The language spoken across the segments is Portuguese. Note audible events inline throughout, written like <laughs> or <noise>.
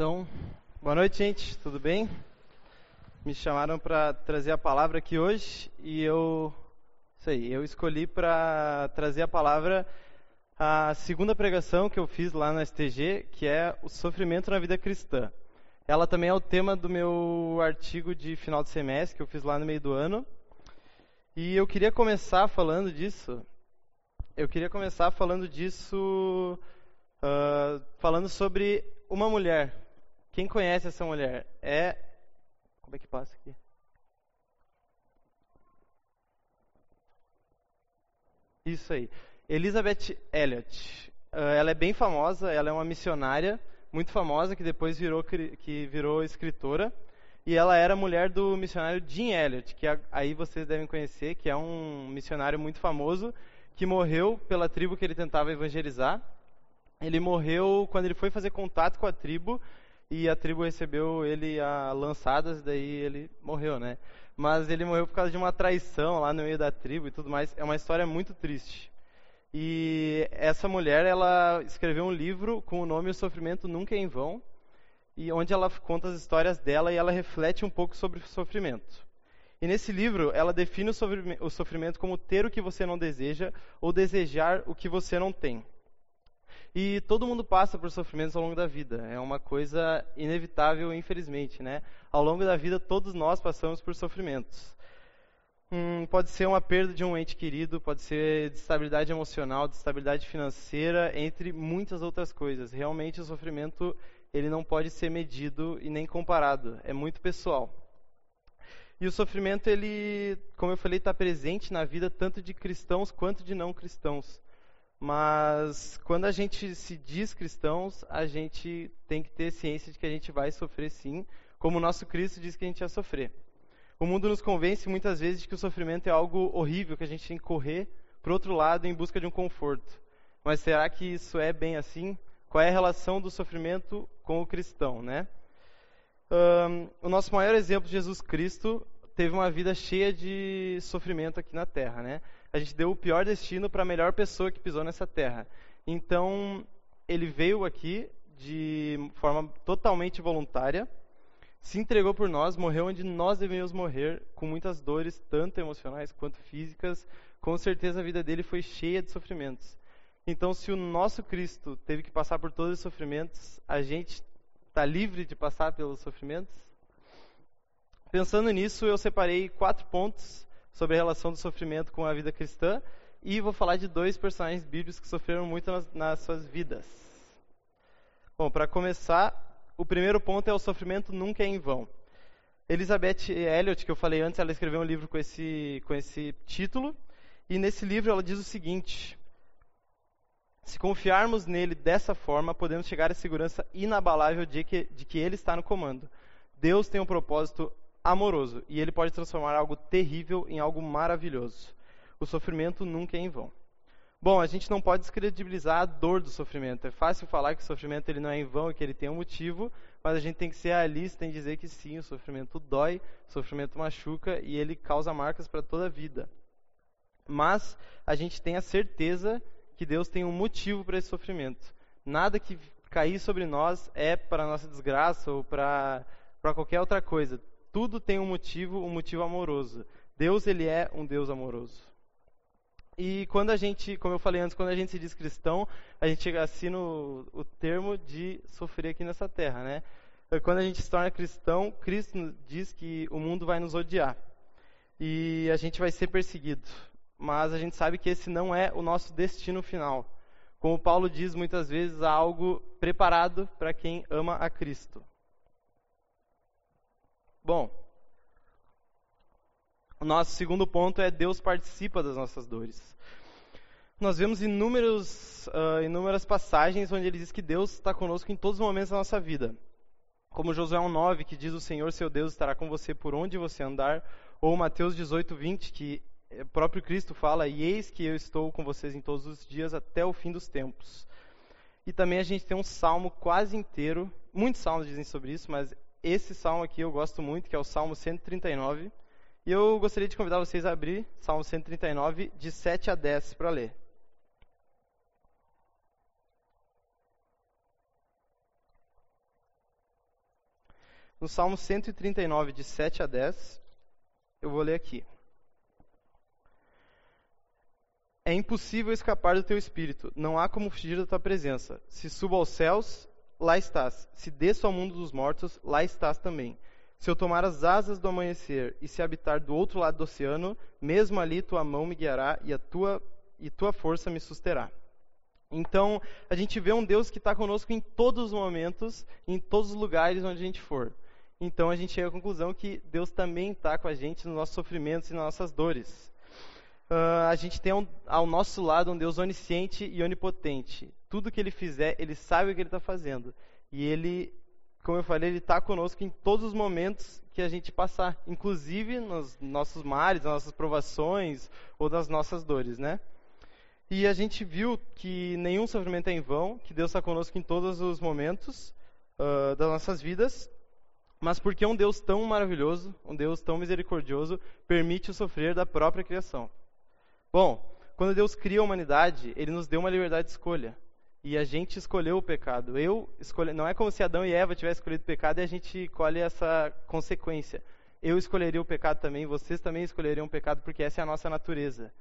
Então, boa noite, gente. Tudo bem? Me chamaram para trazer a palavra aqui hoje e eu, isso aí, eu escolhi para trazer a palavra a segunda pregação que eu fiz lá na STG, que é o sofrimento na vida cristã. Ela também é o tema do meu artigo de final de semestre que eu fiz lá no meio do ano. E eu queria começar falando disso. Eu queria começar falando disso, uh, falando sobre uma mulher. Quem conhece essa mulher? É. Como é que passa aqui? Isso aí. Elizabeth Elliot. Uh, ela é bem famosa, ela é uma missionária muito famosa que depois virou, que virou escritora. E ela era mulher do missionário Jim Elliot, que aí vocês devem conhecer, que é um missionário muito famoso, que morreu pela tribo que ele tentava evangelizar. Ele morreu quando ele foi fazer contato com a tribo e a tribo recebeu ele a lançadas, daí ele morreu, né? Mas ele morreu por causa de uma traição lá no meio da tribo e tudo mais. É uma história muito triste. E essa mulher, ela escreveu um livro com o nome O Sofrimento Nunca é em Vão, e onde ela conta as histórias dela e ela reflete um pouco sobre o sofrimento. E nesse livro, ela define o sofrimento como ter o que você não deseja ou desejar o que você não tem. E todo mundo passa por sofrimentos ao longo da vida. É uma coisa inevitável, infelizmente, né? Ao longo da vida, todos nós passamos por sofrimentos. Hum, pode ser uma perda de um ente querido, pode ser estabilidade emocional, estabilidade financeira, entre muitas outras coisas. Realmente o sofrimento ele não pode ser medido e nem comparado. É muito pessoal. E o sofrimento ele, como eu falei, está presente na vida tanto de cristãos quanto de não cristãos. Mas quando a gente se diz cristãos, a gente tem que ter ciência de que a gente vai sofrer sim, como o nosso Cristo diz que a gente ia sofrer. O mundo nos convence muitas vezes de que o sofrimento é algo horrível, que a gente tem que correr para outro lado em busca de um conforto. Mas será que isso é bem assim? Qual é a relação do sofrimento com o cristão, né? Um, o nosso maior exemplo, Jesus Cristo, teve uma vida cheia de sofrimento aqui na Terra, né? A gente deu o pior destino para a melhor pessoa que pisou nessa Terra. Então, ele veio aqui de forma totalmente voluntária, se entregou por nós, morreu onde nós deveríamos morrer, com muitas dores, tanto emocionais quanto físicas. Com certeza a vida dele foi cheia de sofrimentos. Então, se o nosso Cristo teve que passar por todos os sofrimentos, a gente está livre de passar pelos sofrimentos? Pensando nisso, eu separei quatro pontos sobre a relação do sofrimento com a vida cristã e vou falar de dois personagens bíblicos que sofreram muito nas, nas suas vidas. Bom, para começar, o primeiro ponto é o sofrimento nunca é em vão. Elizabeth Elliot, que eu falei antes, ela escreveu um livro com esse, com esse título. E nesse livro ela diz o seguinte: Se confiarmos nele dessa forma, podemos chegar à segurança inabalável de que, de que ele está no comando. Deus tem um propósito amoroso e ele pode transformar algo terrível em algo maravilhoso. O sofrimento nunca é em vão. Bom, a gente não pode descredibilizar a dor do sofrimento. É fácil falar que o sofrimento ele não é em vão e que ele tem um motivo, mas a gente tem que ser realista em dizer que sim, o sofrimento dói, o sofrimento machuca e ele causa marcas para toda a vida. Mas a gente tem a certeza que Deus tem um motivo para esse sofrimento. Nada que cair sobre nós é para nossa desgraça ou para para qualquer outra coisa. Tudo tem um motivo, um motivo amoroso. Deus ele é um Deus amoroso. E quando a gente, como eu falei antes, quando a gente se diz cristão, a gente assina o, o termo de sofrer aqui nessa terra, né? Quando a gente se torna cristão, Cristo diz que o mundo vai nos odiar e a gente vai ser perseguido. Mas a gente sabe que esse não é o nosso destino final. Como Paulo diz muitas vezes, há algo preparado para quem ama a Cristo. Bom, o nosso segundo ponto é Deus participa das nossas dores. Nós vemos inúmeros, uh, inúmeras passagens onde ele diz que Deus está conosco em todos os momentos da nossa vida. Como Josué 1,9, que diz: O Senhor seu Deus estará com você por onde você andar. Ou Mateus 18, 20, que o próprio Cristo fala: E eis que eu estou com vocês em todos os dias até o fim dos tempos. E também a gente tem um salmo quase inteiro, muitos salmos dizem sobre isso, mas esse salmo aqui eu gosto muito, que é o Salmo 139 e eu gostaria de convidar vocês a abrir Salmo 139, de 7 a 10, para ler. no Salmo 139, de 7 a 10. Eu vou ler aqui. É impossível escapar do teu espírito, não há como fugir da tua presença. Se subo aos céus, lá estás. Se desço ao mundo dos mortos, lá estás também. Se eu tomar as asas do amanhecer e se habitar do outro lado do oceano, mesmo ali tua mão me guiará e a tua e tua força me susterá. Então, a gente vê um Deus que está conosco em todos os momentos, em todos os lugares onde a gente for. Então, a gente chega à conclusão que Deus também está com a gente nos nossos sofrimentos e nas nossas dores. Uh, a gente tem um, ao nosso lado um Deus onisciente e onipotente. Tudo que Ele fizer, Ele sabe o que Ele está fazendo. E Ele, como eu falei, Ele está conosco em todos os momentos que a gente passar, inclusive nos nossos mares, nas nossas provações ou nas nossas dores, né? E a gente viu que nenhum sofrimento é em vão, que Deus está conosco em todos os momentos uh, das nossas vidas, mas porque um Deus tão maravilhoso, um Deus tão misericordioso, permite o sofrer da própria criação. Bom, quando Deus cria a humanidade, Ele nos deu uma liberdade de escolha. E a gente escolheu o pecado. Eu escolhi, não é como se Adão e Eva tivessem escolhido o pecado e a gente colhe essa consequência. Eu escolheria o pecado também, vocês também escolheriam o pecado, porque essa é a nossa natureza.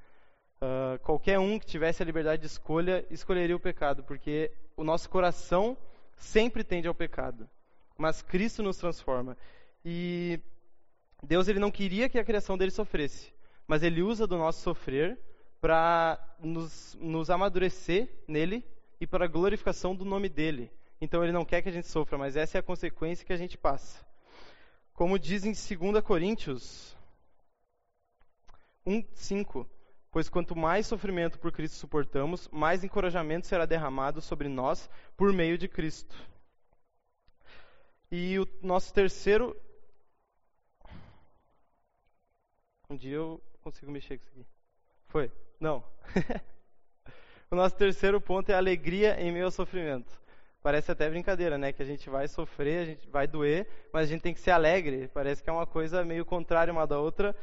Uh, qualquer um que tivesse a liberdade de escolha escolheria o pecado, porque o nosso coração sempre tende ao pecado. Mas Cristo nos transforma. E Deus ele não queria que a criação dele sofresse, mas ele usa do nosso sofrer para nos, nos amadurecer nele e para a glorificação do nome dele. Então ele não quer que a gente sofra, mas essa é a consequência que a gente passa. Como diz em 2 Coríntios 1:5, Pois quanto mais sofrimento por Cristo suportamos, mais encorajamento será derramado sobre nós por meio de Cristo. E o nosso terceiro. Um dia eu consigo mexer com isso aqui. Foi? Não. <laughs> o nosso terceiro ponto é alegria em meio ao sofrimento. Parece até brincadeira, né? Que a gente vai sofrer, a gente vai doer, mas a gente tem que ser alegre. Parece que é uma coisa meio contrária uma da outra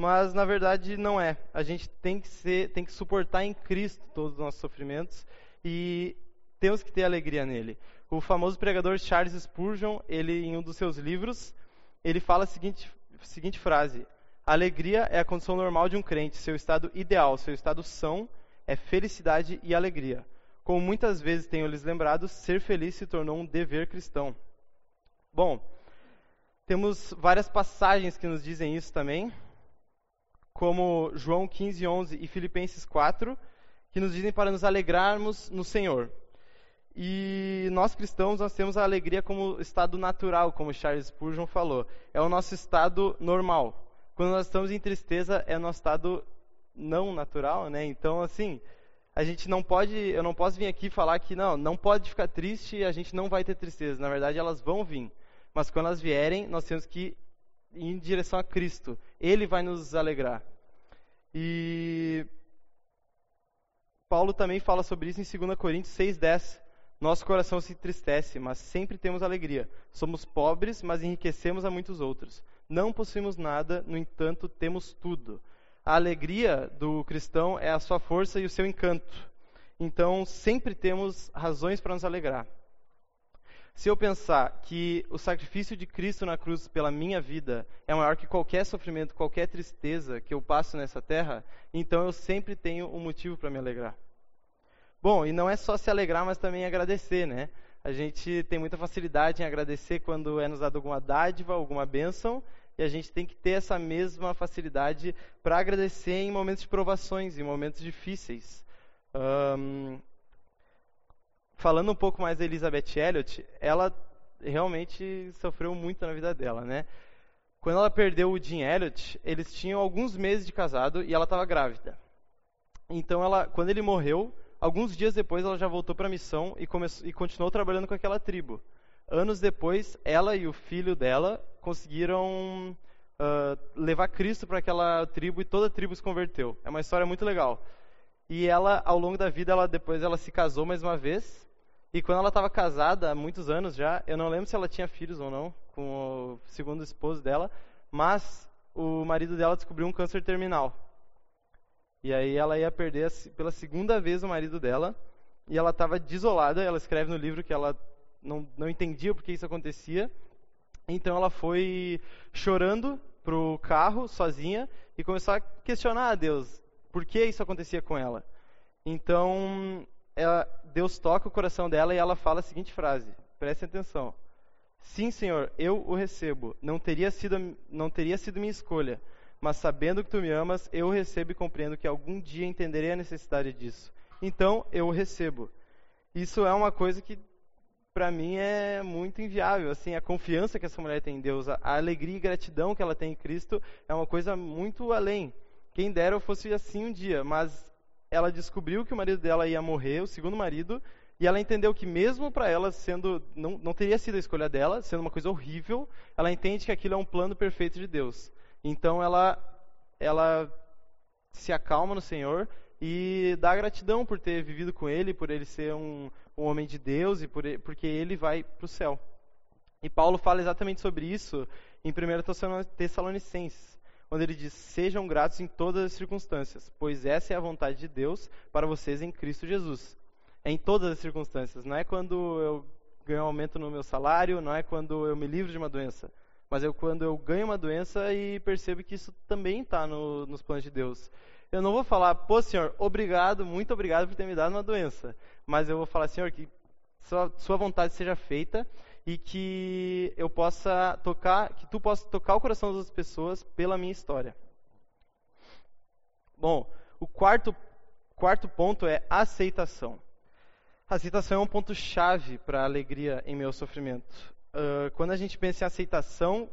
mas na verdade não é. A gente tem que ser, tem que suportar em Cristo todos os nossos sofrimentos e temos que ter alegria nele. O famoso pregador Charles Spurgeon, ele em um dos seus livros, ele fala a seguinte, a seguinte frase: alegria é a condição normal de um crente, seu estado ideal, seu estado são é felicidade e alegria. Como muitas vezes tenho lhes lembrado, ser feliz se tornou um dever cristão. Bom, temos várias passagens que nos dizem isso também como João 15, 11 e Filipenses 4, que nos dizem para nos alegrarmos no Senhor. E nós cristãos, nós temos a alegria como estado natural, como Charles Spurgeon falou. É o nosso estado normal. Quando nós estamos em tristeza, é o nosso estado não natural, né? Então, assim, a gente não pode, eu não posso vir aqui falar que não, não pode ficar triste a gente não vai ter tristeza. Na verdade, elas vão vir. Mas quando elas vierem, nós temos que ir em direção a Cristo. Ele vai nos alegrar. E Paulo também fala sobre isso em 2 Coríntios 6,10. Nosso coração se entristece, mas sempre temos alegria. Somos pobres, mas enriquecemos a muitos outros. Não possuímos nada, no entanto, temos tudo. A alegria do cristão é a sua força e o seu encanto. Então, sempre temos razões para nos alegrar. Se eu pensar que o sacrifício de Cristo na cruz pela minha vida é maior que qualquer sofrimento, qualquer tristeza que eu passo nessa terra, então eu sempre tenho um motivo para me alegrar. Bom, e não é só se alegrar, mas também agradecer, né? A gente tem muita facilidade em agradecer quando é nos dado alguma dádiva, alguma bênção, e a gente tem que ter essa mesma facilidade para agradecer em momentos de provações, em momentos difíceis. Um, falando um pouco mais da Elizabeth Elliot, ela realmente sofreu muito na vida dela, né? Quando ela perdeu o Jim Elliot, eles tinham alguns meses de casado e ela estava grávida. Então, ela, quando ele morreu, alguns dias depois ela já voltou para a missão e, começou, e continuou trabalhando com aquela tribo. Anos depois, ela e o filho dela conseguiram uh, levar Cristo para aquela tribo e toda a tribo se converteu. É uma história muito legal. E ela, ao longo da vida, ela depois ela se casou mais uma vez e quando ela estava casada, há muitos anos já, eu não lembro se ela tinha filhos ou não com o segundo esposo dela, mas o marido dela descobriu um câncer terminal. E aí ela ia perder pela segunda vez o marido dela, e ela estava desolada. Ela escreve no livro que ela não, não entendia por que isso acontecia. Então ela foi chorando pro carro sozinha e começou a questionar a Deus por que isso acontecia com ela. Então ela, Deus toca o coração dela e ela fala a seguinte frase: prestem atenção. Sim, Senhor, eu o recebo. Não teria sido não teria sido minha escolha, mas sabendo que tu me amas, eu o recebo e compreendo que algum dia entenderei a necessidade disso. Então eu o recebo. Isso é uma coisa que para mim é muito inviável. Assim, a confiança que essa mulher tem em Deus, a, alegria e gratidão que ela tem em Cristo é uma coisa muito além. Quem dera eu fosse assim um dia, mas ela descobriu que o marido dela ia morrer, o segundo marido, e ela entendeu que mesmo para ela sendo não, não teria sido a escolha dela, sendo uma coisa horrível, ela entende que aquilo é um plano perfeito de Deus. Então ela ela se acalma no Senhor e dá gratidão por ter vivido com ele, por ele ser um, um homem de Deus e por, porque ele vai para o céu. E Paulo fala exatamente sobre isso em 1 Tessalonicenses, onde ele diz: Sejam gratos em todas as circunstâncias, pois essa é a vontade de Deus para vocês em Cristo Jesus. É em todas as circunstâncias, não é quando eu ganho um aumento no meu salário, não é quando eu me livro de uma doença, mas é quando eu ganho uma doença e percebo que isso também está no, nos planos de Deus. Eu não vou falar, pô, senhor, obrigado, muito obrigado por ter me dado uma doença. Mas eu vou falar, senhor, que sua, sua vontade seja feita e que eu possa tocar, que tu possa tocar o coração das pessoas pela minha história. Bom, o quarto, quarto ponto é aceitação. Aceitação é um ponto chave para a alegria em meu sofrimento. Uh, quando a gente pensa em aceitação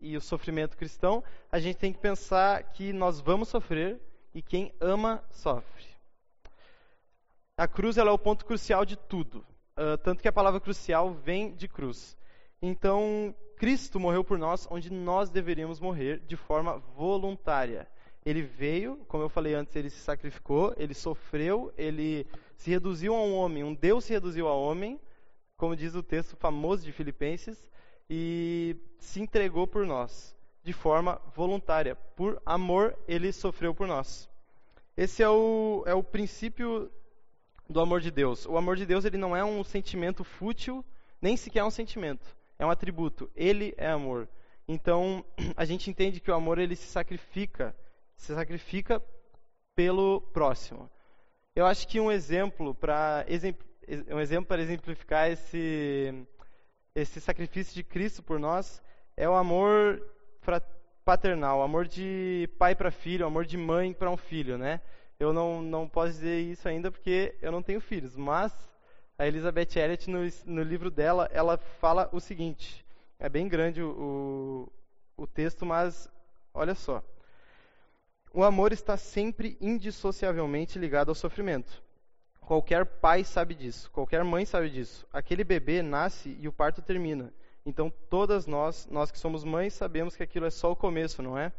e o sofrimento cristão, a gente tem que pensar que nós vamos sofrer e quem ama sofre. A cruz ela é o ponto crucial de tudo, uh, tanto que a palavra crucial vem de cruz. Então, Cristo morreu por nós onde nós deveríamos morrer de forma voluntária. Ele veio, como eu falei antes, ele se sacrificou, ele sofreu, ele se reduziu a um homem, um Deus se reduziu a homem, como diz o texto famoso de Filipenses, e se entregou por nós de forma voluntária. Por amor, ele sofreu por nós. Esse é o, é o princípio do amor de Deus. O amor de Deus ele não é um sentimento fútil, nem sequer é um sentimento. É um atributo. Ele é amor. Então, <clears throat> a gente entende que o amor ele se sacrifica, se sacrifica pelo próximo. Eu acho que um exemplo para um exemplo para exemplificar esse esse sacrifício de Cristo por nós é o amor paternal, amor de pai para filho, amor de mãe para um filho, né? Eu não, não posso dizer isso ainda porque eu não tenho filhos, mas a Elizabeth Elliot, no, no livro dela, ela fala o seguinte, é bem grande o, o texto, mas olha só. O amor está sempre indissociavelmente ligado ao sofrimento. Qualquer pai sabe disso, qualquer mãe sabe disso. Aquele bebê nasce e o parto termina. Então, todas nós, nós que somos mães, sabemos que aquilo é só o começo, não é?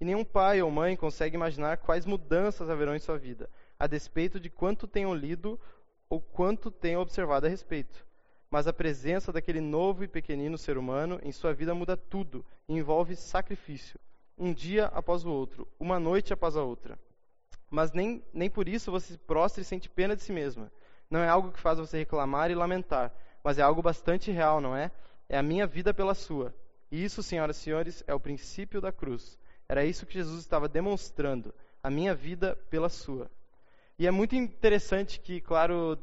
E nenhum pai ou mãe consegue imaginar quais mudanças haverão em sua vida, a despeito de quanto tenham lido ou quanto tenham observado a respeito. Mas a presença daquele novo e pequenino ser humano em sua vida muda tudo e envolve sacrifício, um dia após o outro, uma noite após a outra. Mas nem, nem por isso você se prostra e sente pena de si mesma. Não é algo que faz você reclamar e lamentar, mas é algo bastante real, não é? É a minha vida pela sua. E isso, senhoras e senhores, é o princípio da cruz. Era isso que Jesus estava demonstrando. A minha vida pela sua. E é muito interessante que, claro,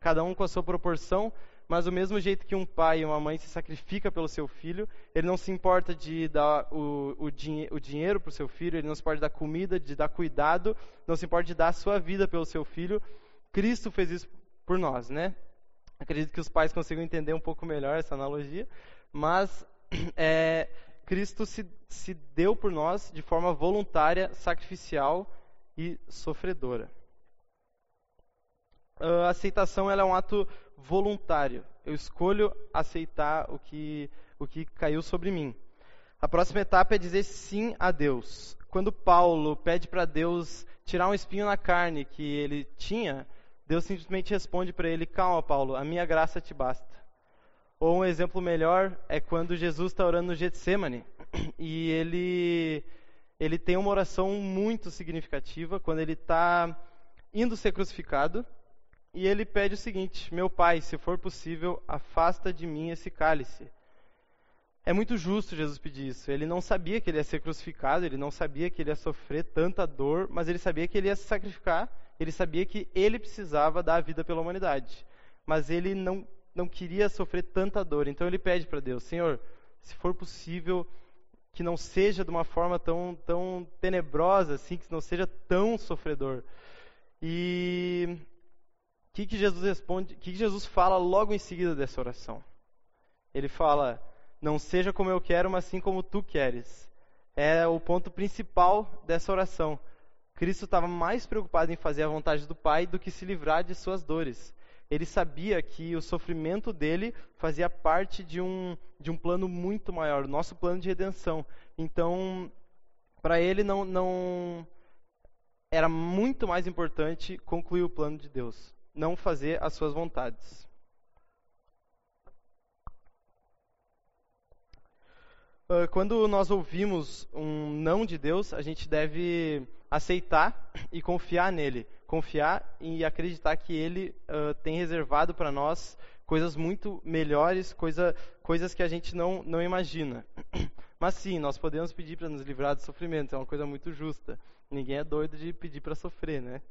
cada um com a sua proporção, mas do mesmo jeito que um pai e uma mãe se sacrifica pelo seu filho, ele não se importa de dar o, o, dinhe o dinheiro para o seu filho, ele não se importa de dar comida, de dar cuidado, não se importa de dar a sua vida pelo seu filho. Cristo fez isso por nós, né? Acredito que os pais consigam entender um pouco melhor essa analogia, mas <clears throat> é, Cristo se, se deu por nós de forma voluntária, sacrificial e sofredora. A aceitação é um ato voluntário. Eu escolho aceitar o que, o que caiu sobre mim. A próxima etapa é dizer sim a Deus. Quando Paulo pede para Deus tirar um espinho na carne que ele tinha, Deus simplesmente responde para ele: Calma, Paulo, a minha graça te basta. Ou um exemplo melhor é quando Jesus está orando no Getsemane <clears throat> e ele ele tem uma oração muito significativa quando ele está indo ser crucificado e ele pede o seguinte: Meu Pai, se for possível, afasta de mim esse cálice. é muito justo Jesus pedir isso. Ele não sabia que ele ia ser crucificado, ele não sabia que ele ia sofrer tanta dor, mas ele sabia que ele ia se sacrificar, ele sabia que ele precisava dar a vida pela humanidade. Mas ele não, não queria sofrer tanta dor, então ele pede para Deus: Senhor, se for possível, que não seja de uma forma tão, tão tenebrosa assim, que não seja tão sofredor. E o que, que Jesus responde? O que, que Jesus fala logo em seguida dessa oração? Ele fala: Não seja como eu quero, mas sim como tu queres. É o ponto principal dessa oração. Cristo estava mais preocupado em fazer a vontade do Pai do que se livrar de suas dores. Ele sabia que o sofrimento dele fazia parte de um, de um plano muito maior, nosso plano de redenção. Então, para ele não, não era muito mais importante concluir o plano de Deus, não fazer as suas vontades. Ah, quando nós ouvimos um não de Deus, a gente deve aceitar e confiar nele. Confiar e acreditar que ele uh, tem reservado para nós coisas muito melhores, coisa, coisas que a gente não, não imagina. <clears throat> Mas sim, nós podemos pedir para nos livrar do sofrimento, é uma coisa muito justa. Ninguém é doido de pedir para sofrer, né?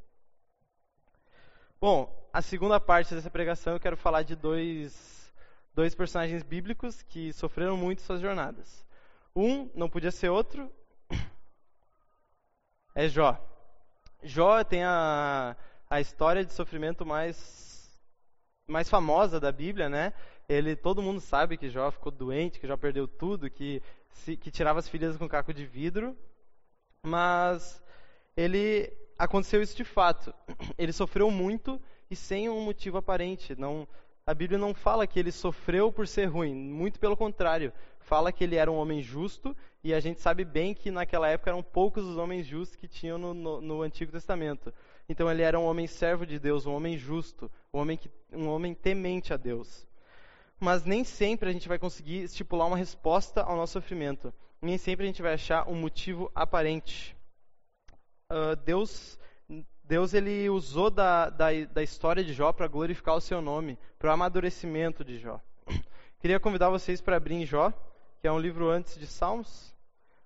Bom, a segunda parte dessa pregação eu quero falar de dois, dois personagens bíblicos que sofreram muito suas jornadas. Um não podia ser outro, é Jó. Jó tem a, a história de sofrimento mais, mais famosa da Bíblia, né? Ele, todo mundo sabe que Jó ficou doente, que Jó perdeu tudo, que, se, que tirava as filhas com caco de vidro, mas ele aconteceu isso de fato. <clears throat> Ele sofreu muito e sem um motivo aparente. Não, a Bíblia não fala que ele sofreu por ser ruim, muito pelo contrário fala que ele era um homem justo, e a gente sabe bem que naquela época eram poucos os homens justos que tinham no, no, no Antigo Testamento. Então ele era um homem servo de Deus, um homem justo, um homem, que, um homem temente a Deus. Mas nem sempre a gente vai conseguir estipular uma resposta ao nosso sofrimento. Nem sempre a gente vai achar um motivo aparente. Uh, Deus, Deus ele usou da, da, da história de Jó para glorificar o seu nome, para o amadurecimento de Jó. <coughs> Queria convidar vocês para abrir em Jó, que é um livro antes de Salmos.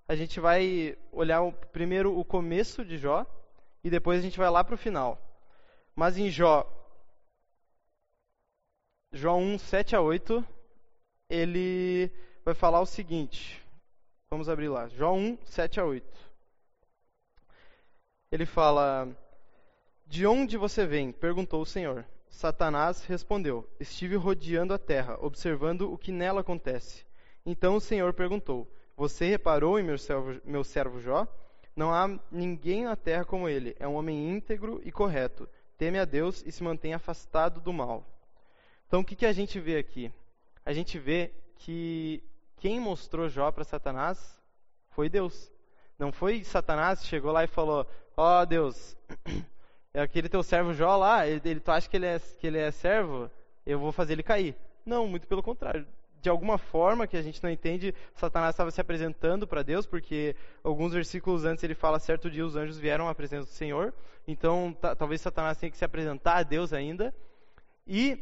A gente vai olhar o, primeiro o começo de Jó e depois a gente vai lá para o final. Mas em Jó, Jó 1, 7 a 8, ele vai falar o seguinte. Vamos abrir lá. Jó 1, 7 a 8. Ele fala: De onde você vem? perguntou o Senhor. Satanás respondeu: Estive rodeando a terra, observando o que nela acontece. Então o Senhor perguntou: Você reparou em meu servo, meu servo Jó? Não há ninguém na terra como ele. É um homem íntegro e correto. Teme a Deus e se mantém afastado do mal. Então o que, que a gente vê aqui? A gente vê que quem mostrou Jó para Satanás foi Deus. Não foi Satanás que chegou lá e falou: Ó oh, Deus, <clears throat> é aquele teu servo Jó lá, ele, ele, tu acha que ele, é, que ele é servo? Eu vou fazer ele cair. Não, muito pelo contrário de alguma forma que a gente não entende, Satanás estava se apresentando para Deus, porque alguns versículos antes ele fala: certo dia os anjos vieram à presença do Senhor. Então, talvez Satanás tenha que se apresentar a Deus ainda. E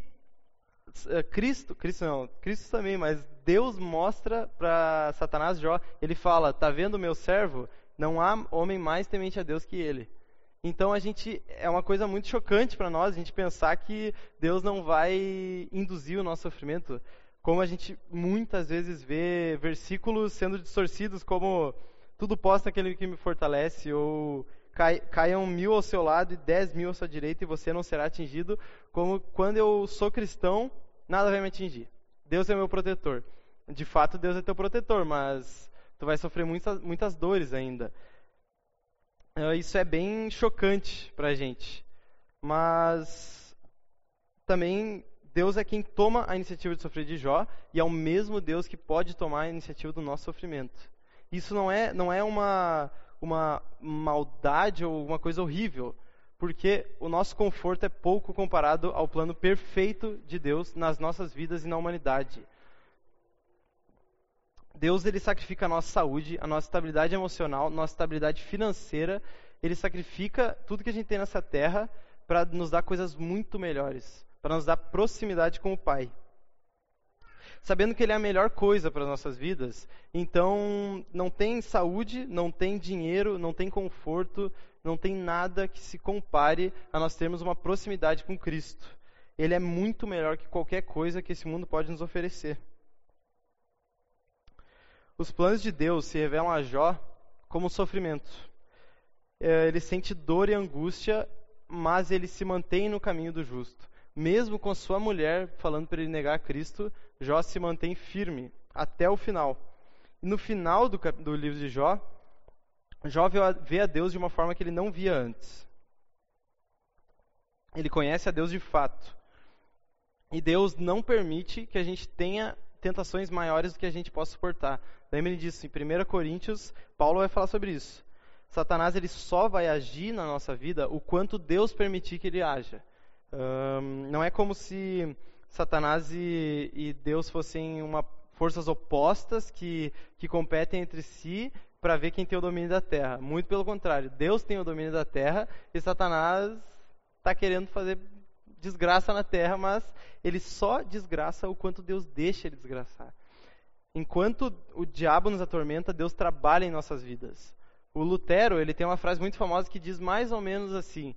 uh, Cristo, Cristo não, Cristo também, mas Deus mostra para Satanás Jó, ele fala: "Tá vendo meu servo? Não há homem mais temente a Deus que ele." Então a gente é uma coisa muito chocante para nós a gente pensar que Deus não vai induzir o nosso sofrimento como a gente muitas vezes vê versículos sendo distorcidos como tudo posso naquele que me fortalece, ou cai, caiam mil ao seu lado e dez mil à sua direita e você não será atingido, como quando eu sou cristão, nada vai me atingir. Deus é meu protetor. De fato, Deus é teu protetor, mas tu vai sofrer muitas, muitas dores ainda. Uh, isso é bem chocante para a gente. Mas também Deus é quem toma a iniciativa de sofrer de Jó e é o mesmo Deus que pode tomar a iniciativa do nosso sofrimento. Isso não é, não é uma, uma maldade ou uma coisa horrível, porque o nosso conforto é pouco comparado ao plano perfeito de Deus nas nossas vidas e na humanidade. Deus ele sacrifica a nossa saúde, a nossa estabilidade emocional, nossa estabilidade financeira. Ele sacrifica tudo que a gente tem nessa terra para nos dar coisas muito melhores para nos dar proximidade com o Pai. sabendo que Ele é a melhor coisa para as nossas vidas. Então, não tem saúde, não tem dinheiro, não tem conforto, não tem nada que se compare a nós termos uma proximidade com Cristo. Ele é muito melhor que qualquer coisa que esse mundo pode nos oferecer. Os planos de Deus se revelam a Jó como sofrimento. É, ele sente dor e angústia, mas ele se mantém no caminho do justo. Mesmo com sua mulher falando para ele negar Cristo, Jó se mantém firme até o final. No final do, do livro de Jó, Jó vê a Deus de uma forma que ele não via antes. Ele conhece a Deus de fato. E Deus não permite que a gente tenha tentações maiores do que a gente possa suportar. Lembre disso, em 1 Coríntios, Paulo vai falar sobre isso. Satanás ele só vai agir na nossa vida o quanto Deus permitir que ele haja. Um, não é como se Satanás e, e Deus fossem uma, forças opostas que, que competem entre si para ver quem tem o domínio da terra. Muito pelo contrário, Deus tem o domínio da terra e Satanás está querendo fazer desgraça na terra, mas ele só desgraça o quanto Deus deixa ele desgraçar. Enquanto o diabo nos atormenta, Deus trabalha em nossas vidas. O Lutero, ele tem uma frase muito famosa que diz mais ou menos assim: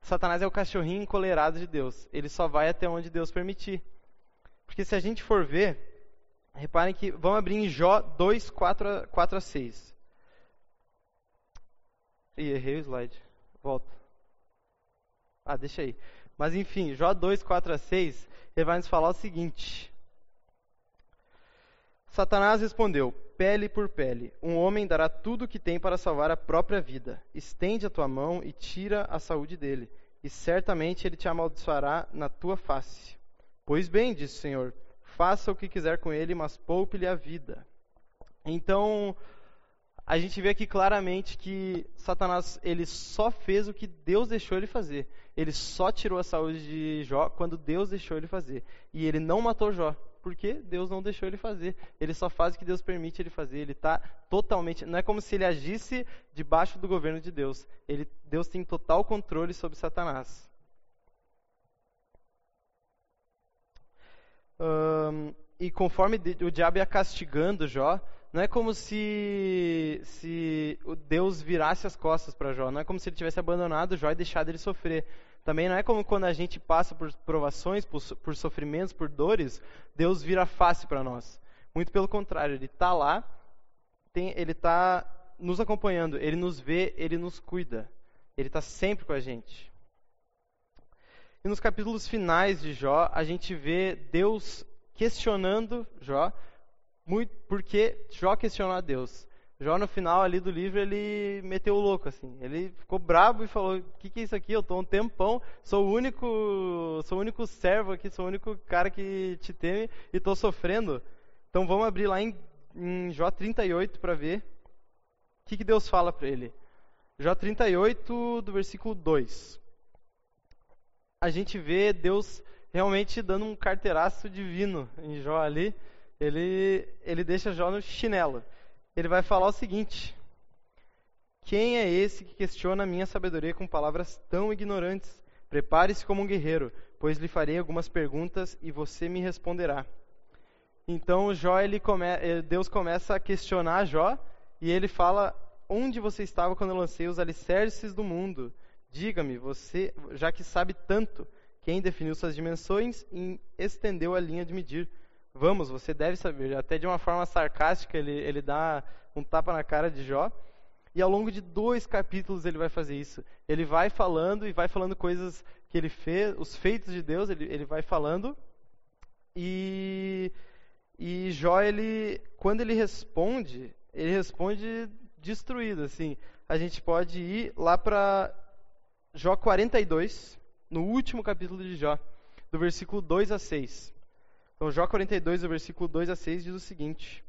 Satanás é o cachorrinho encolerado de Deus. Ele só vai até onde Deus permitir. Porque se a gente for ver, Reparem que vamos abrir em Jó 2, 4 a, 4 a 6. Ih, errei o slide. Volta. Ah, deixa aí. Mas enfim, Jó 2, 4 a 6, ele vai nos falar o seguinte. Satanás respondeu: Pele por pele, um homem dará tudo o que tem para salvar a própria vida. Estende a tua mão e tira a saúde dele, e certamente ele te amaldiçoará na tua face. Pois bem, disse o Senhor, faça o que quiser com ele, mas poupe-lhe a vida. Então, a gente vê aqui claramente que Satanás ele só fez o que Deus deixou ele fazer. Ele só tirou a saúde de Jó quando Deus deixou ele fazer. E ele não matou Jó, porque Deus não deixou ele fazer. Ele só faz o que Deus permite ele fazer. Ele está totalmente. Não é como se ele agisse debaixo do governo de Deus. Ele, Deus tem total controle sobre Satanás. E conforme o diabo ia castigando Jó, não é como se, se Deus virasse as costas para Jó, não é como se ele tivesse abandonado Jó e deixado ele sofrer. Também não é como quando a gente passa por provações, por, por sofrimentos, por dores, Deus vira face para nós. Muito pelo contrário, ele está lá, tem, ele está nos acompanhando, ele nos vê, ele nos cuida, ele está sempre com a gente. E nos capítulos finais de Jó, a gente vê Deus questionando Jó, muito porque Jó questionou a Deus. Jó, no final ali do livro, ele meteu o louco, assim. Ele ficou bravo e falou: O que, que é isso aqui? Eu estou um tempão, sou o único sou o único servo aqui, sou o único cara que te teme e estou sofrendo. Então vamos abrir lá em, em Jó 38 para ver o que, que Deus fala para ele. Jó 38, do versículo 2 a gente vê Deus realmente dando um carteiraço divino em Jó ali. Ele, ele deixa Jó no chinelo. Ele vai falar o seguinte: Quem é esse que questiona a minha sabedoria com palavras tão ignorantes? Prepare-se como um guerreiro, pois lhe farei algumas perguntas e você me responderá. Então Jó, ele come, eh, Deus começa a questionar Jó e ele fala: Onde você estava quando eu lancei os alicerces do mundo? Diga-me, você, já que sabe tanto, quem definiu suas dimensões e estendeu a linha de medir? Vamos, você deve saber. Até de uma forma sarcástica, ele, ele dá um tapa na cara de Jó. E ao longo de dois capítulos ele vai fazer isso. Ele vai falando e vai falando coisas que ele fez, os feitos de Deus, ele, ele vai falando. E, e Jó, ele, quando ele responde, ele responde destruído. Assim, a gente pode ir lá para Jó 42, no último capítulo de Jó, do versículo 2 a 6. Então, Jó 42, do versículo 2 a 6, diz o seguinte: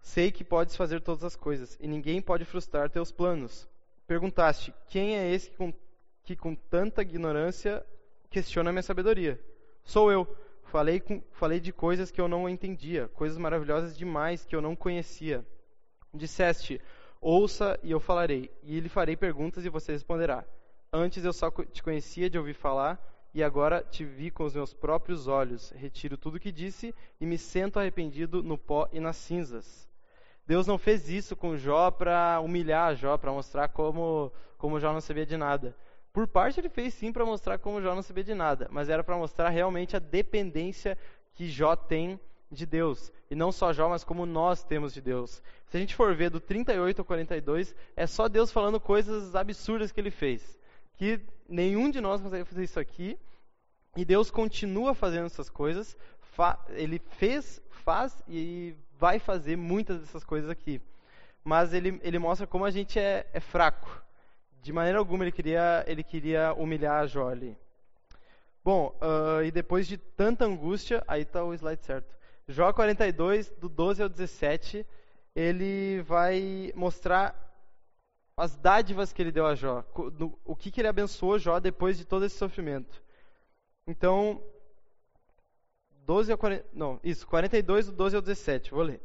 Sei que podes fazer todas as coisas, e ninguém pode frustrar teus planos. Perguntaste: Quem é esse que com, que com tanta ignorância questiona a minha sabedoria? Sou eu. Falei, com, falei de coisas que eu não entendia, coisas maravilhosas demais que eu não conhecia. Disseste: Ouça e eu falarei, e lhe farei perguntas e você responderá. Antes eu só te conhecia de ouvir falar, e agora te vi com os meus próprios olhos. Retiro tudo o que disse e me sento arrependido no pó e nas cinzas. Deus não fez isso com Jó para humilhar Jó, para mostrar como, como Jó não sabia de nada. Por parte, ele fez sim para mostrar como Jó não sabia de nada, mas era para mostrar realmente a dependência que Jó tem de Deus. E não só Jó, mas como nós temos de Deus. Se a gente for ver do 38 ao 42, é só Deus falando coisas absurdas que ele fez. Que nenhum de nós consegue fazer isso aqui. E Deus continua fazendo essas coisas. Ele fez, faz e vai fazer muitas dessas coisas aqui. Mas ele, ele mostra como a gente é, é fraco de maneira alguma ele queria, ele queria humilhar a Jó ali. Bom, uh, e depois de tanta angústia, aí está o slide certo. Jó 42, do 12 ao 17, ele vai mostrar as dádivas que ele deu a Jó, o que, que ele abençoou Jó depois de todo esse sofrimento. Então, 12 ao 40, não, isso, 42 do 12 ao 17, vou ler.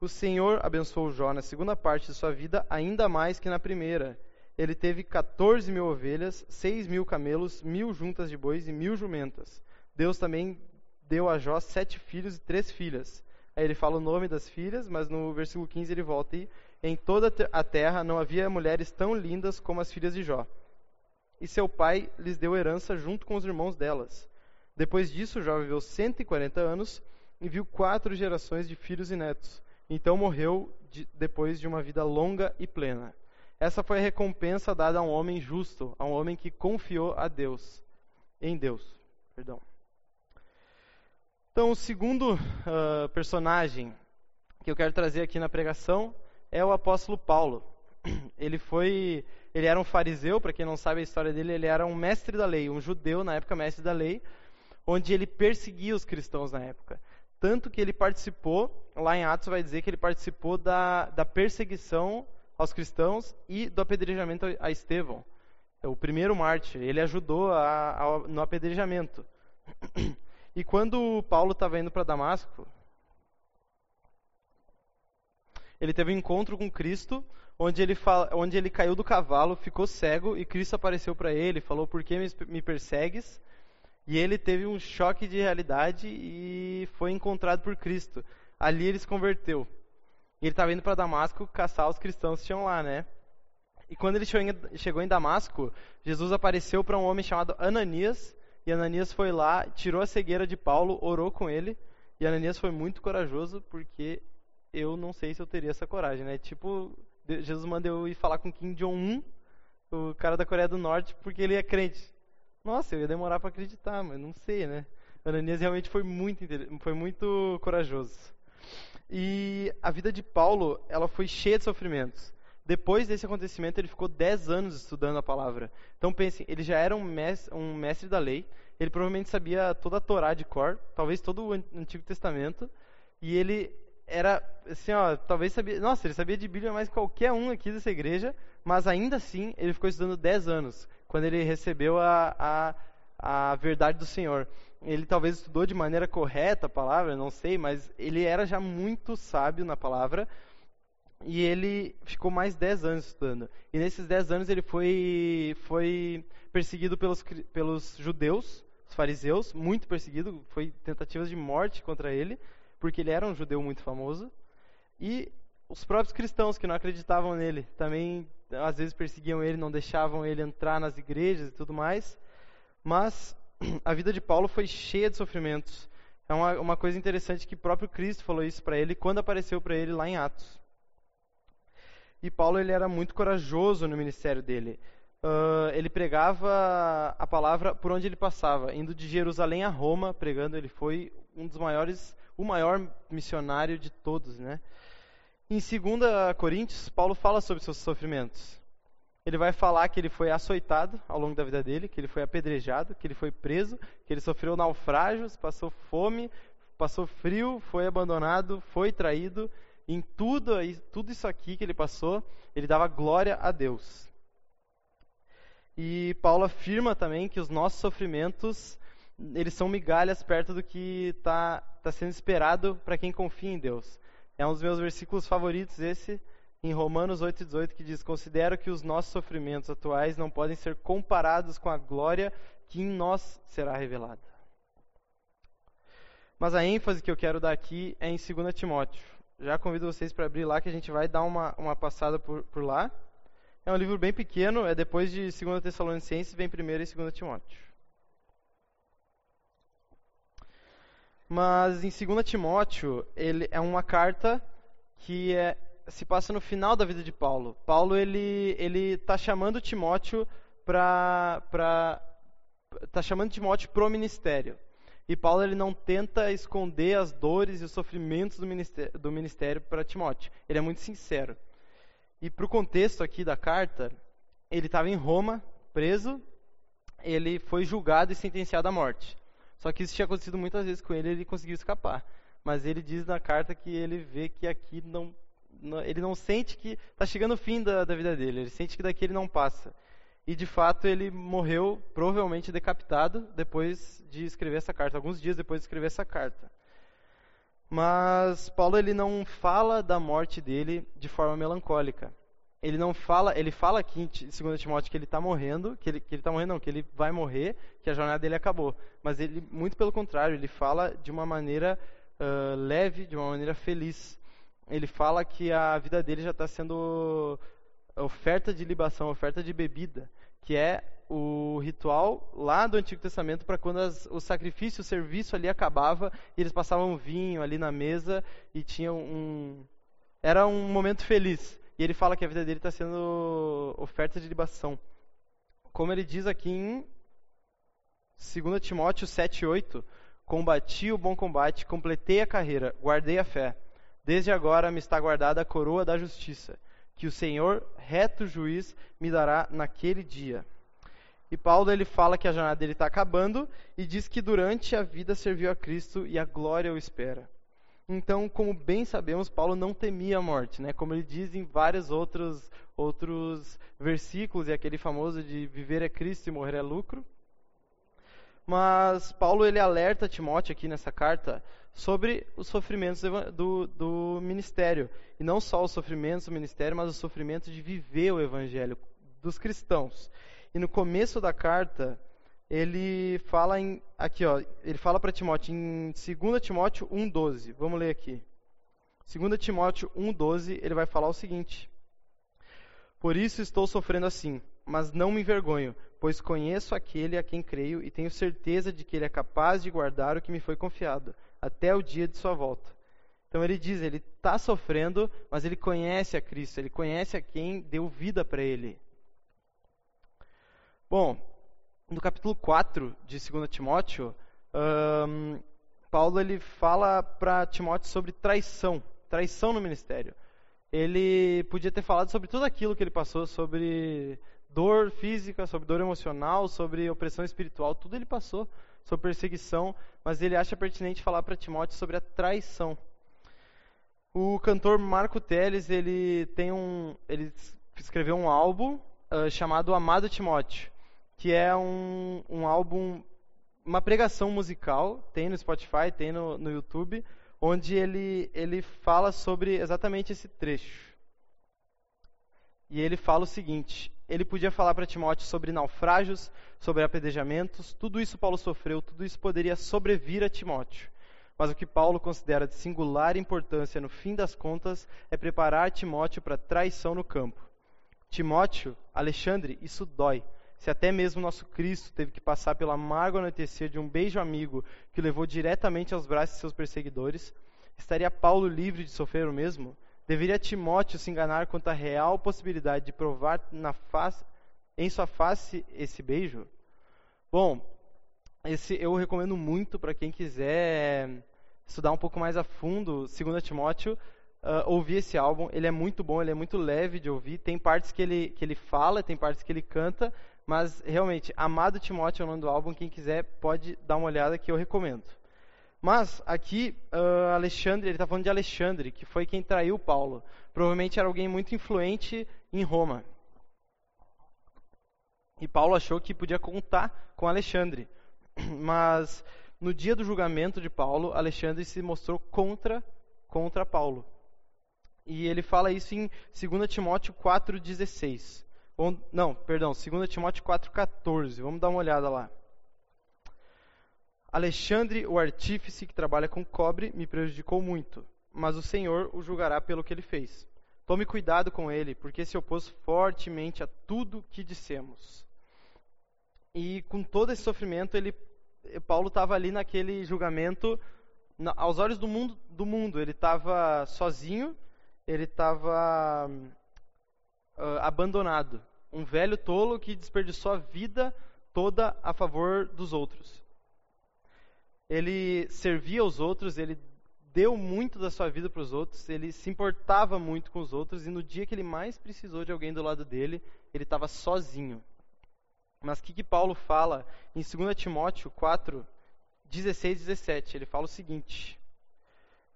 O Senhor abençoou Jó na segunda parte de sua vida ainda mais que na primeira ele teve 14 mil ovelhas, 6 mil camelos, mil juntas de bois e mil jumentas. Deus também deu a Jó sete filhos e três filhas. Aí ele fala o nome das filhas, mas no versículo 15 ele volta e em toda a terra não havia mulheres tão lindas como as filhas de Jó. E seu pai lhes deu herança junto com os irmãos delas. Depois disso, Jó viveu 140 anos e viu quatro gerações de filhos e netos. Então morreu de, depois de uma vida longa e plena. Essa foi a recompensa dada a um homem justo, a um homem que confiou a Deus, em Deus. Perdão. Então, o segundo uh, personagem que eu quero trazer aqui na pregação é o apóstolo Paulo. <clears throat> Ele foi, ele era um fariseu, para quem não sabe a história dele, ele era um mestre da lei, um judeu na época mestre da lei, onde ele perseguia os cristãos na época. Tanto que ele participou, lá em Atos vai dizer que ele participou da, da perseguição aos cristãos e do apedrejamento a Estevão, o primeiro mártir. Ele ajudou a, a, no apedrejamento. <clears throat> E quando Paulo estava indo para Damasco, ele teve um encontro com Cristo, onde ele, fala, onde ele caiu do cavalo, ficou cego, e Cristo apareceu para ele, falou: Por que me persegues? E ele teve um choque de realidade e foi encontrado por Cristo. Ali ele se converteu. Ele estava indo para Damasco caçar os cristãos que tinham lá, né? E quando ele chegou em Damasco, Jesus apareceu para um homem chamado Ananias, e Ananias foi lá, tirou a cegueira de Paulo, orou com ele, e Ananias foi muito corajoso, porque eu não sei se eu teria essa coragem, né? Tipo, Jesus mandou eu ir falar com Kim Jong-un, o cara da Coreia do Norte, porque ele é crente. Nossa, eu ia demorar para acreditar, mas não sei, né? Ananias realmente foi muito, foi muito corajoso. E a vida de Paulo, ela foi cheia de sofrimentos. Depois desse acontecimento, ele ficou 10 anos estudando a palavra. Então pensem, ele já era um mestre, um mestre da lei, ele provavelmente sabia toda a Torá de cor, talvez todo o Antigo Testamento, e ele era, assim, ó, talvez sabia, nossa, ele sabia de Bíblia mais que qualquer um aqui dessa igreja, mas ainda assim, ele ficou estudando 10 anos, quando ele recebeu a, a, a verdade do Senhor ele talvez estudou de maneira correta a palavra, não sei, mas ele era já muito sábio na palavra e ele ficou mais 10 anos estudando. E nesses 10 anos ele foi, foi perseguido pelos, pelos judeus, os fariseus, muito perseguido, foi tentativas de morte contra ele, porque ele era um judeu muito famoso. E os próprios cristãos que não acreditavam nele também às vezes perseguiam ele, não deixavam ele entrar nas igrejas e tudo mais. Mas <clears throat> a vida de Paulo foi cheia de sofrimentos. É uma, uma coisa interessante que próprio Cristo falou isso para ele quando apareceu para ele lá em Atos. E Paulo ele era muito corajoso no ministério dele. Uh, ele pregava a palavra por onde ele passava, indo de Jerusalém a Roma, pregando. Ele foi um dos maiores, o maior missionário de todos, né? Em 2 Coríntios, Paulo fala sobre seus sofrimentos ele vai falar que ele foi açoitado ao longo da vida dele, que ele foi apedrejado, que ele foi preso, que ele sofreu naufrágios, passou fome, passou frio, foi abandonado, foi traído. Em tudo, tudo isso aqui que ele passou, ele dava glória a Deus. E Paulo afirma também que os nossos sofrimentos eles são migalhas perto do que está tá sendo esperado para quem confia em Deus. É um dos meus versículos favoritos esse, em Romanos 8,18 que diz: Considero que os nossos sofrimentos atuais não podem ser comparados com a glória que em nós será revelada. Mas a ênfase que eu quero dar aqui é em 2 Timóteo. Já convido vocês para abrir lá, que a gente vai dar uma, uma passada por, por lá. É um livro bem pequeno, é depois de 2 Tessalonicenses, vem primeiro em 2 Timóteo. Mas em 2 Timóteo, ele é uma carta que é, se passa no final da vida de Paulo. Paulo ele ele está chamando Timóteo para para tá chamando Timóteo pro ministério. E Paulo ele não tenta esconder as dores e os sofrimentos do ministério, do ministério para Timóteo. Ele é muito sincero. E para o contexto aqui da carta, ele estava em Roma, preso, ele foi julgado e sentenciado à morte. Só que isso tinha acontecido muitas vezes com ele, ele conseguiu escapar. Mas ele diz na carta que ele vê que aqui não, não ele não sente que está chegando o fim da, da vida dele, ele sente que daqui ele não passa. E de fato ele morreu, provavelmente decapitado, depois de escrever essa carta, alguns dias depois de escrever essa carta. Mas Paulo ele não fala da morte dele de forma melancólica. Ele não fala, ele fala aqui em 2 Timóteo que ele está morrendo, que ele, que ele está morrendo não, que ele vai morrer, que a jornada dele acabou. Mas ele, muito pelo contrário, ele fala de uma maneira uh, leve, de uma maneira feliz. Ele fala que a vida dele já está sendo oferta de libação, oferta de bebida, que é o ritual lá do Antigo Testamento para quando as, o sacrifício, o serviço ali acabava e eles passavam vinho ali na mesa e tinham um era um momento feliz. E ele fala que a vida dele está sendo oferta de libação. Como ele diz aqui em 2 Timóteo 7:8, combati o bom combate, completei a carreira, guardei a fé. Desde agora me está guardada a coroa da justiça, que o Senhor, reto juiz, me dará naquele dia. E Paulo ele fala que a jornada dele está acabando e diz que durante a vida serviu a Cristo e a glória o espera. Então, como bem sabemos, Paulo não temia a morte, né? Como ele diz em vários outros outros versículos, e aquele famoso de viver é Cristo e morrer é lucro. Mas Paulo ele alerta Timóteo aqui nessa carta sobre os sofrimentos do, do ministério. E não só os sofrimentos do ministério, mas os sofrimentos de viver o evangelho dos cristãos. E no começo da carta, ele fala em aqui, ó, ele fala para Timóteo em 2 Timóteo 1:12. Vamos ler aqui. 2 Timóteo 1:12, ele vai falar o seguinte: Por isso estou sofrendo assim, mas não me envergonho, pois conheço aquele a quem creio e tenho certeza de que ele é capaz de guardar o que me foi confiado até o dia de sua volta. Então ele diz, ele está sofrendo, mas ele conhece a Cristo, ele conhece a quem deu vida para ele. Bom, no capítulo 4 de 2 Timóteo, um, Paulo ele fala para Timóteo sobre traição, traição no ministério. Ele podia ter falado sobre tudo aquilo que ele passou, sobre dor física, sobre dor emocional, sobre opressão espiritual, tudo ele passou, sobre perseguição, mas ele acha pertinente falar para Timóteo sobre a traição. O cantor Marco Teles, ele tem um, ele escreveu um álbum uh, chamado Amado Timóteo que é um, um álbum, uma pregação musical, tem no Spotify, tem no, no YouTube, onde ele, ele fala sobre exatamente esse trecho. E ele fala o seguinte: ele podia falar para Timóteo sobre naufrágios, sobre apedrejamentos, tudo isso Paulo sofreu, tudo isso poderia sobrevir a Timóteo. Mas o que Paulo considera de singular importância no fim das contas é preparar Timóteo para traição no campo. Timóteo, Alexandre, isso dói se até mesmo nosso Cristo teve que passar pelo amargo anoitecer de um beijo amigo que o levou diretamente aos braços de seus perseguidores, estaria Paulo livre de sofrer o mesmo? Deveria Timóteo se enganar quanto à real possibilidade de provar face, em sua face esse beijo? Bom, esse eu recomendo muito para quem quiser estudar um pouco mais a fundo 2 Timóteo, uh, ouvir esse álbum. Ele é muito bom, ele é muito leve de ouvir. Tem partes que ele, que ele fala, tem partes que ele canta, mas, realmente, Amado Timóteo é o nome do álbum. Quem quiser pode dar uma olhada que eu recomendo. Mas, aqui, uh, Alexandre, ele está falando de Alexandre, que foi quem traiu Paulo. Provavelmente era alguém muito influente em Roma. E Paulo achou que podia contar com Alexandre. <clears throat> Mas, no dia do julgamento de Paulo, Alexandre se mostrou contra, contra Paulo. E ele fala isso em 2 Timóteo 4,16. Não, perdão, 2 Timóteo 4,14. Vamos dar uma olhada lá. Alexandre, o artífice que trabalha com cobre, me prejudicou muito, mas o Senhor o julgará pelo que ele fez. Tome cuidado com ele, porque se opôs fortemente a tudo que dissemos. E com todo esse sofrimento, ele, Paulo estava ali naquele julgamento, na, aos olhos do mundo, do mundo. Ele estava sozinho, ele estava uh, abandonado. Um velho tolo que desperdiçou a vida toda a favor dos outros. Ele servia aos outros, ele deu muito da sua vida para os outros, ele se importava muito com os outros e no dia que ele mais precisou de alguém do lado dele, ele estava sozinho. Mas o que, que Paulo fala em 2 Timóteo 4, 16 e 17? Ele fala o seguinte: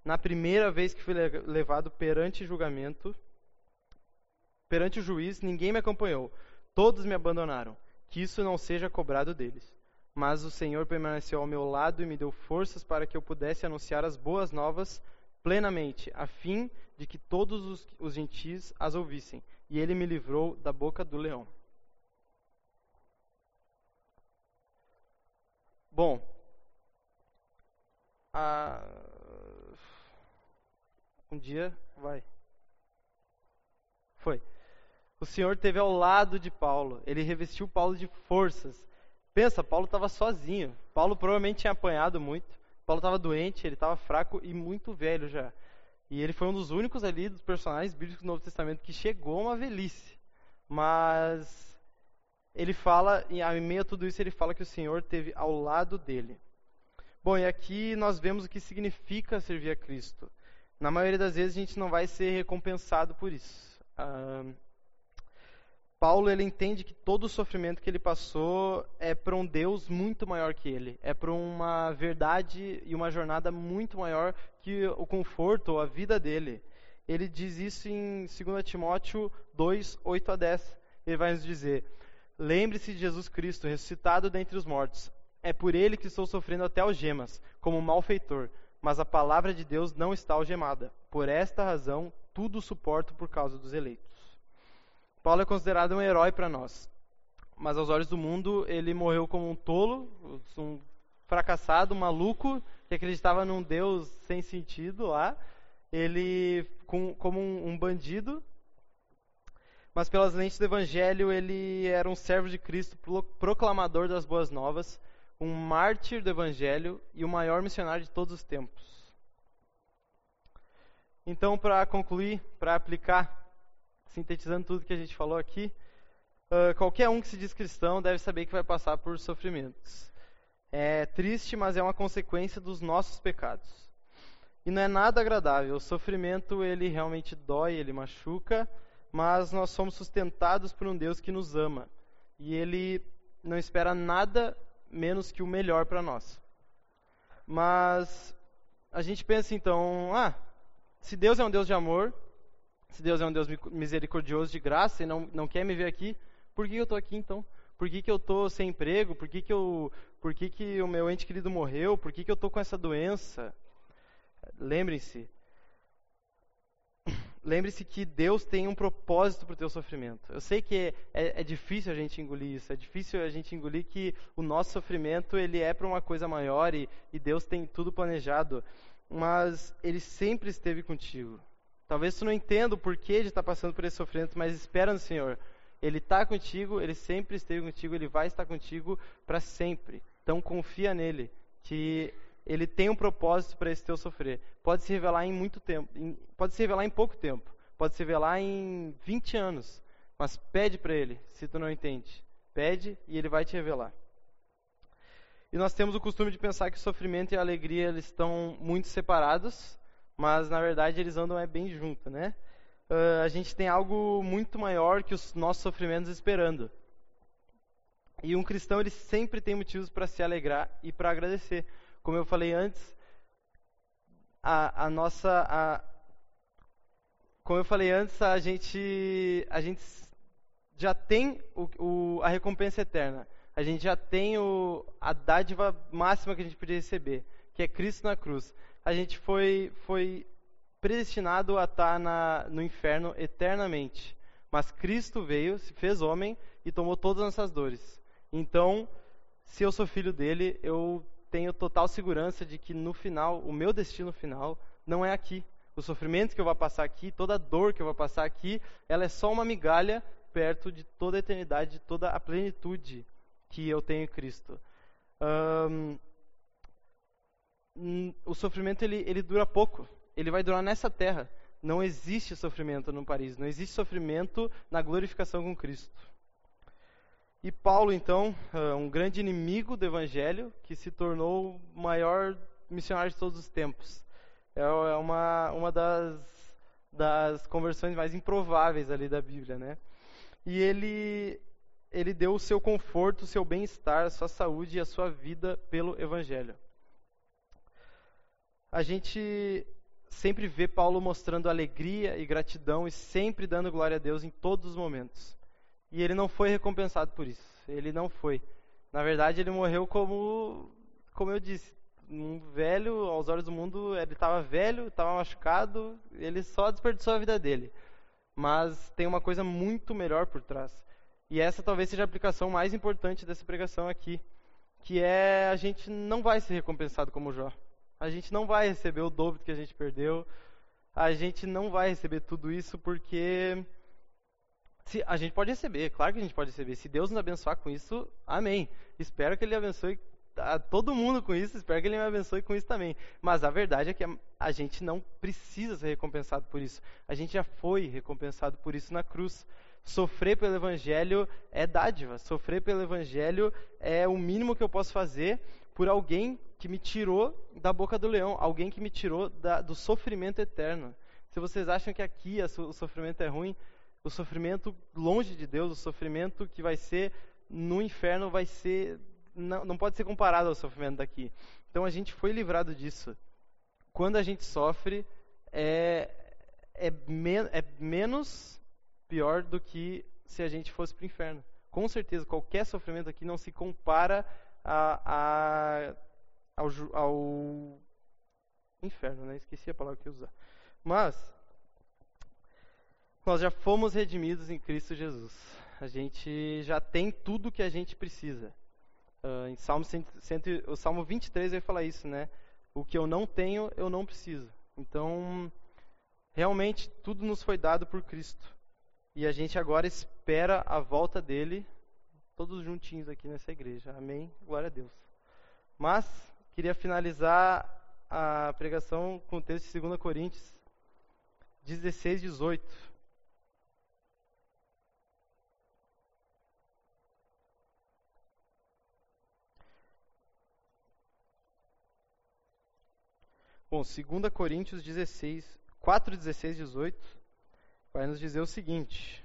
Na primeira vez que fui levado perante julgamento, perante o juiz, ninguém me acompanhou, todos me abandonaram. Que isso não seja cobrado deles. Mas o Senhor permaneceu ao meu lado e me deu forças para que eu pudesse anunciar as boas novas plenamente, a fim de que todos os, os gentis as ouvissem. E ele me livrou da boca do leão. Bom, um dia vai. Foi. O Senhor teve ao lado de Paulo. Ele revestiu Paulo de forças. Pensa, Paulo estava sozinho. Paulo provavelmente tinha apanhado muito. Paulo estava doente, ele estava fraco e muito velho já. E ele foi um dos únicos ali dos personagens bíblicos do Novo Testamento que chegou a uma velhice. Mas ele fala, em meio a tudo isso, ele fala que o Senhor teve ao lado dele. Bom, e aqui nós vemos o que significa servir a Cristo. Na maioria das vezes a gente não vai ser recompensado por isso. Ah, Paulo ele entende que todo o sofrimento que ele passou é para um Deus muito maior que ele, é para uma verdade e uma jornada muito maior que o conforto ou a vida dele. Ele diz isso em 2 Timóteo 2, 8 a 10. Ele vai nos dizer: Lembre-se de Jesus Cristo, ressuscitado dentre os mortos. É por ele que estou sofrendo até algemas, como um malfeitor. Mas a palavra de Deus não está algemada. Por esta razão, tudo suporto por causa dos eleitos. Paulo é considerado um herói para nós. Mas aos olhos do mundo, ele morreu como um tolo, um fracassado, um maluco, que acreditava num Deus sem sentido lá. Ele, com, como um, um bandido, mas pelas lentes do Evangelho ele era um servo de Cristo, proclamador das boas novas, um mártir do Evangelho e o maior missionário de todos os tempos. Então, para concluir, para aplicar, sintetizando tudo que a gente falou aqui, uh, qualquer um que se diz cristão deve saber que vai passar por sofrimentos. É triste, mas é uma consequência dos nossos pecados. E não é nada agradável. O sofrimento ele realmente dói, ele machuca mas nós somos sustentados por um Deus que nos ama. E Ele não espera nada menos que o melhor para nós. Mas a gente pensa então, ah, se Deus é um Deus de amor, se Deus é um Deus misericordioso de graça e não, não quer me ver aqui, por que eu estou aqui então? Por que, que eu estou sem emprego? Por que, que, eu, por que, que o meu ente querido morreu? Por que, que eu estou com essa doença? Lembrem-se, <coughs> lembre-se que Deus tem um propósito para o teu sofrimento. Eu sei que é, é, difícil a gente engolir isso, é difícil a gente engolir que o nosso sofrimento ele é para uma coisa maior e, e Deus tem tudo planejado, mas Ele sempre esteve contigo. Talvez tu não entenda o porquê de estar passando por esse sofrimento, mas espera no Senhor. Ele está contigo, Ele sempre esteve contigo, Ele vai estar contigo para sempre. Então confia nele, que ele tem um propósito para esse teu sofrer. Pode se revelar em muito tempo, em, pode se revelar em pouco tempo, pode se revelar em 20 anos, mas pede para ele, se tu não entende. Pede e ele vai te revelar. E nós temos o costume de pensar que o sofrimento e a alegria eles estão muito separados, mas na verdade eles andam é bem junto, né? Uh, a gente tem algo muito maior que os nossos sofrimentos esperando. E um cristão ele sempre tem motivos para se alegrar e para agradecer. Como eu falei antes, a, a nossa. A, como eu falei antes, a gente, a gente já tem o, o, a recompensa eterna. A gente já tem o, a dádiva máxima que a gente podia receber, que é Cristo na cruz. A gente foi, foi predestinado a estar na, no inferno eternamente. Mas Cristo veio, se fez homem e tomou todas as nossas dores. Então, se eu sou filho dele, eu tenho total segurança de que no final, o meu destino final não é aqui. O sofrimento que eu vou passar aqui, toda a dor que eu vou passar aqui, ela é só uma migalha perto de toda a eternidade, de toda a plenitude que eu tenho em Cristo. Um, o sofrimento ele, ele dura pouco. Ele vai durar nessa terra. Não existe sofrimento no Paris. Não existe sofrimento na glorificação com Cristo. E Paulo, então, um grande inimigo do Evangelho, que se tornou o maior missionário de todos os tempos. É, é uma, uma das, das conversões mais improváveis ali da Bíblia, né? E ele, ele deu o seu conforto, o seu bem-estar, a sua saúde e a sua vida pelo Evangelho. A gente sempre vê Paulo mostrando alegria e gratidão e sempre dando glória a Deus em todos os momentos. E ele não foi recompensado por isso. Ele não foi. Na verdade, ele morreu como, como eu disse, um velho, aos olhos do mundo, ele estava velho, estava machucado, ele só desperdiçou a vida dele. Mas tem uma coisa muito melhor por trás. E essa talvez seja a aplicação mais importante dessa pregação aqui, que é a gente não vai ser recompensado como Jó. A gente não vai receber o dobro que a gente perdeu. A gente não vai receber tudo isso porque se, a gente pode receber, claro que a gente pode receber. Se Deus nos abençoar com isso, amém. Espero que Ele abençoe a todo mundo com isso, espero que Ele me abençoe com isso também. Mas a verdade é que a, a gente não precisa ser recompensado por isso. A gente já foi recompensado por isso na cruz. Sofrer pelo Evangelho é dádiva. Sofrer pelo Evangelho é o mínimo que eu posso fazer por alguém que me tirou da boca do leão, alguém que me tirou da, do sofrimento eterno. Se vocês acham que aqui o sofrimento é ruim, o sofrimento longe de Deus, o sofrimento que vai ser no inferno, vai ser não, não pode ser comparado ao sofrimento daqui. Então a gente foi livrado disso. Quando a gente sofre, é, é, men é menos pior do que se a gente fosse para o inferno. Com certeza, qualquer sofrimento aqui não se compara a, a, ao, ao inferno, né? Esqueci a palavra que usar. Mas nós já fomos redimidos em Cristo Jesus. A gente já tem tudo que a gente precisa. Uh, em Salmo, 100, 100, o Salmo 23 vai falar isso, né? O que eu não tenho, eu não preciso. Então, realmente, tudo nos foi dado por Cristo. E a gente agora espera a volta dele, todos juntinhos aqui nessa igreja. Amém? Glória a Deus. Mas, queria finalizar a pregação com o texto de 2 Coríntios 16, 18. Bom, 2 Coríntios 16, 4, 16, 18, vai nos dizer o seguinte: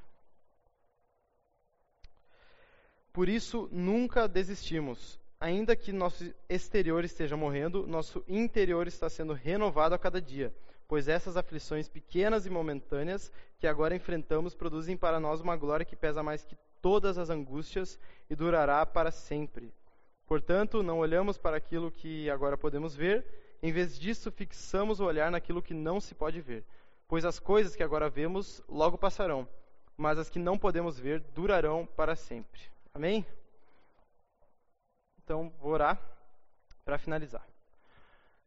Por isso nunca desistimos. Ainda que nosso exterior esteja morrendo, nosso interior está sendo renovado a cada dia, pois essas aflições pequenas e momentâneas que agora enfrentamos produzem para nós uma glória que pesa mais que todas as angústias e durará para sempre. Portanto, não olhamos para aquilo que agora podemos ver, em vez disso, fixamos o olhar naquilo que não se pode ver, pois as coisas que agora vemos logo passarão, mas as que não podemos ver durarão para sempre. Amém? Então, vou orar para finalizar.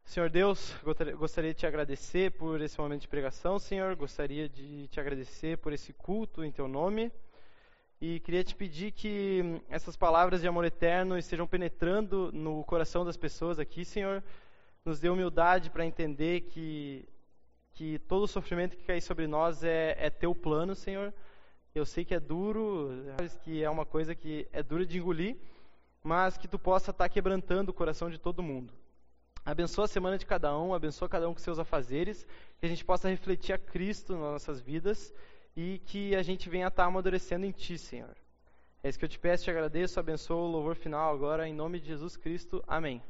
Senhor Deus, gostaria de te agradecer por esse momento de pregação, Senhor. Gostaria de te agradecer por esse culto em teu nome. E queria te pedir que essas palavras de amor eterno estejam penetrando no coração das pessoas aqui, Senhor nos dê humildade para entender que, que todo o sofrimento que cai sobre nós é, é teu plano, Senhor. Eu sei que é duro, que é uma coisa que é dura de engolir, mas que tu possa estar quebrantando o coração de todo mundo. Abençoa a semana de cada um, abençoa cada um com seus afazeres, que a gente possa refletir a Cristo nas nossas vidas e que a gente venha estar amadurecendo em Ti, Senhor. É isso que eu te peço, te agradeço, abençoa o louvor final agora, em nome de Jesus Cristo. Amém.